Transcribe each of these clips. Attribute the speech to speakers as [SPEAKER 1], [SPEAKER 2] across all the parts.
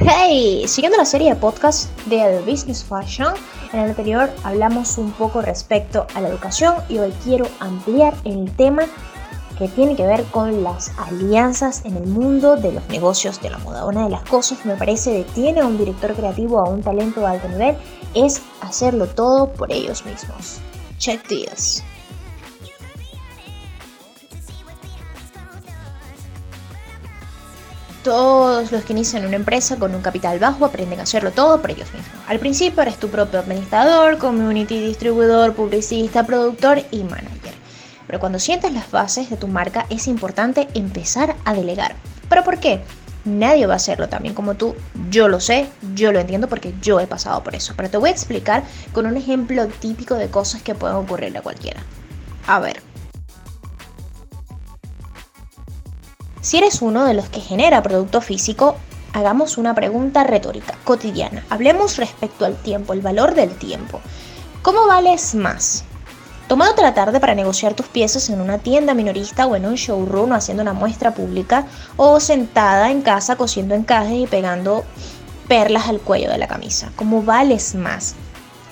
[SPEAKER 1] Hey, siguiendo la serie de podcast de Business Fashion, en el anterior hablamos un poco respecto a la educación y hoy quiero ampliar el tema que tiene que ver con las alianzas en el mundo de los negocios de la moda. Una de las cosas que me parece detiene a un director creativo a un talento de alto nivel es hacerlo todo por ellos mismos. Check this. Todos los que inician una empresa con un capital bajo aprenden a hacerlo todo por ellos mismos. Al principio eres tu propio administrador, community distribuidor, publicista, productor y manager. Pero cuando sientes las bases de tu marca es importante empezar a delegar. ¿Pero por qué? Nadie va a hacerlo también como tú. Yo lo sé, yo lo entiendo porque yo he pasado por eso. Pero te voy a explicar con un ejemplo típico de cosas que pueden ocurrirle a cualquiera. A ver, Si eres uno de los que genera producto físico, hagamos una pregunta retórica, cotidiana. Hablemos respecto al tiempo, el valor del tiempo. ¿Cómo vales más? Tomándote la tarde para negociar tus piezas en una tienda minorista o en un showroom o haciendo una muestra pública o sentada en casa cosiendo encajes y pegando perlas al cuello de la camisa. ¿Cómo vales más?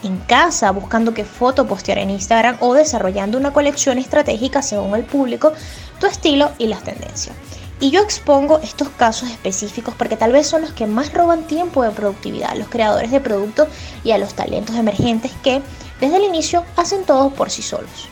[SPEAKER 1] En casa buscando qué foto postear en Instagram o desarrollando una colección estratégica según el público, tu estilo y las tendencias. Y yo expongo estos casos específicos porque tal vez son los que más roban tiempo de productividad a los creadores de productos y a los talentos emergentes que desde el inicio hacen todo por sí solos.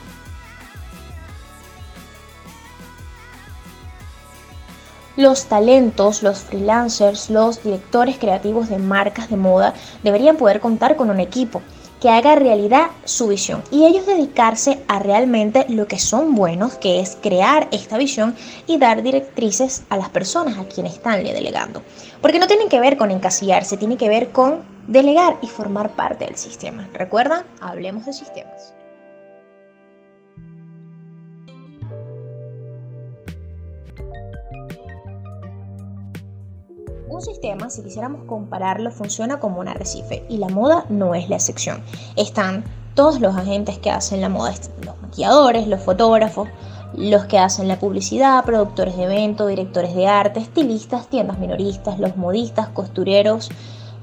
[SPEAKER 1] Los talentos, los freelancers, los directores creativos de marcas de moda deberían poder contar con un equipo que haga realidad su visión y ellos dedicarse a realmente lo que son buenos, que es crear esta visión y dar directrices a las personas a quienes están delegando. Porque no tienen que ver con encasillarse, tiene que ver con delegar y formar parte del sistema. ¿Recuerdan? Hablemos de sistemas. Un sistema, si quisiéramos compararlo, funciona como un arrecife y la moda no es la excepción. Están todos los agentes que hacen la moda, los maquilladores, los fotógrafos, los que hacen la publicidad, productores de eventos, directores de arte, estilistas, tiendas minoristas, los modistas, costureros,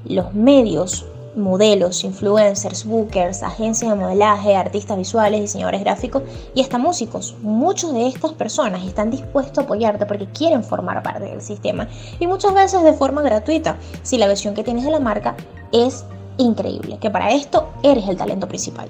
[SPEAKER 1] los medios, modelos, influencers, bookers, agencias de modelaje, artistas visuales, diseñadores gráficos y hasta músicos. Muchos de estas personas están dispuestos a apoyarte porque quieren formar parte del sistema y muchas veces de forma gratuita si la versión que tienes de la marca es increíble, que para esto eres el talento principal.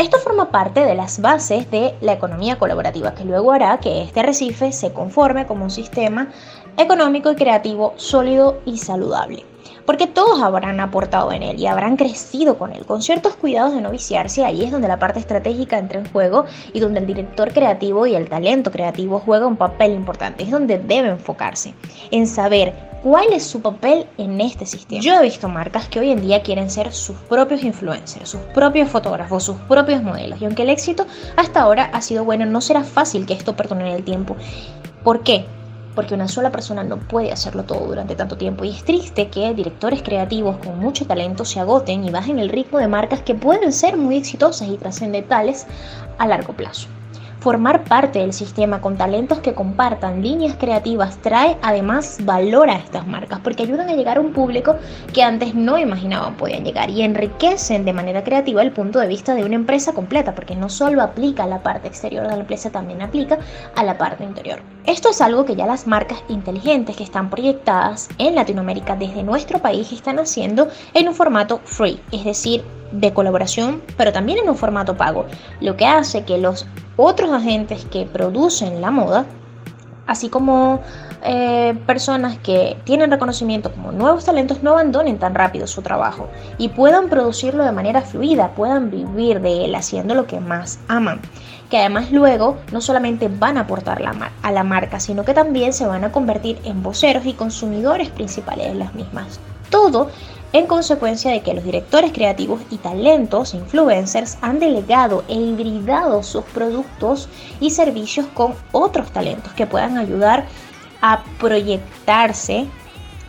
[SPEAKER 1] Esto forma parte de las bases de la economía colaborativa, que luego hará que este arrecife se conforme como un sistema económico y creativo sólido y saludable porque todos habrán aportado en él y habrán crecido con él, con ciertos cuidados de no viciarse, ahí es donde la parte estratégica entra en juego y donde el director creativo y el talento creativo juega un papel importante, es donde debe enfocarse, en saber cuál es su papel en este sistema. Yo he visto marcas que hoy en día quieren ser sus propios influencers, sus propios fotógrafos, sus propios modelos, y aunque el éxito hasta ahora ha sido bueno, no será fácil que esto perdone el tiempo. ¿Por qué? Porque una sola persona no puede hacerlo todo durante tanto tiempo y es triste que directores creativos con mucho talento se agoten y bajen el ritmo de marcas que pueden ser muy exitosas y trascendentales a largo plazo. Formar parte del sistema con talentos que compartan líneas creativas trae además valor a estas marcas porque ayudan a llegar a un público que antes no imaginaban podían llegar y enriquecen de manera creativa el punto de vista de una empresa completa porque no solo aplica a la parte exterior de la empresa, también aplica a la parte interior. Esto es algo que ya las marcas inteligentes que están proyectadas en Latinoamérica desde nuestro país están haciendo en un formato free, es decir, de colaboración, pero también en un formato pago, lo que hace que los otros agentes que producen la moda, así como eh, personas que tienen reconocimiento como nuevos talentos, no abandonen tan rápido su trabajo y puedan producirlo de manera fluida, puedan vivir de él haciendo lo que más aman que además luego no solamente van a aportar a la marca, sino que también se van a convertir en voceros y consumidores principales de las mismas. Todo en consecuencia de que los directores creativos y talentos influencers han delegado e hibridado sus productos y servicios con otros talentos que puedan ayudar a proyectarse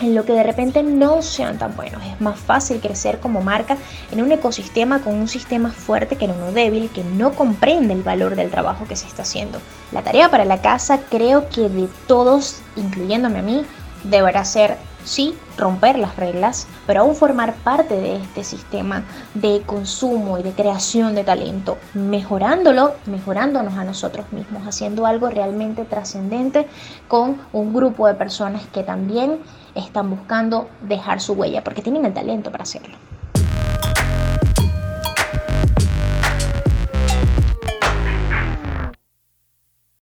[SPEAKER 1] en lo que de repente no sean tan buenos. Es más fácil crecer como marca en un ecosistema con un sistema fuerte que en uno débil que no comprende el valor del trabajo que se está haciendo. La tarea para la casa creo que de todos, incluyéndome a mí, deberá ser, sí, romper las reglas, pero aún formar parte de este sistema de consumo y de creación de talento, mejorándolo, mejorándonos a nosotros mismos, haciendo algo realmente trascendente con un grupo de personas que también están buscando dejar su huella, porque tienen el talento para hacerlo.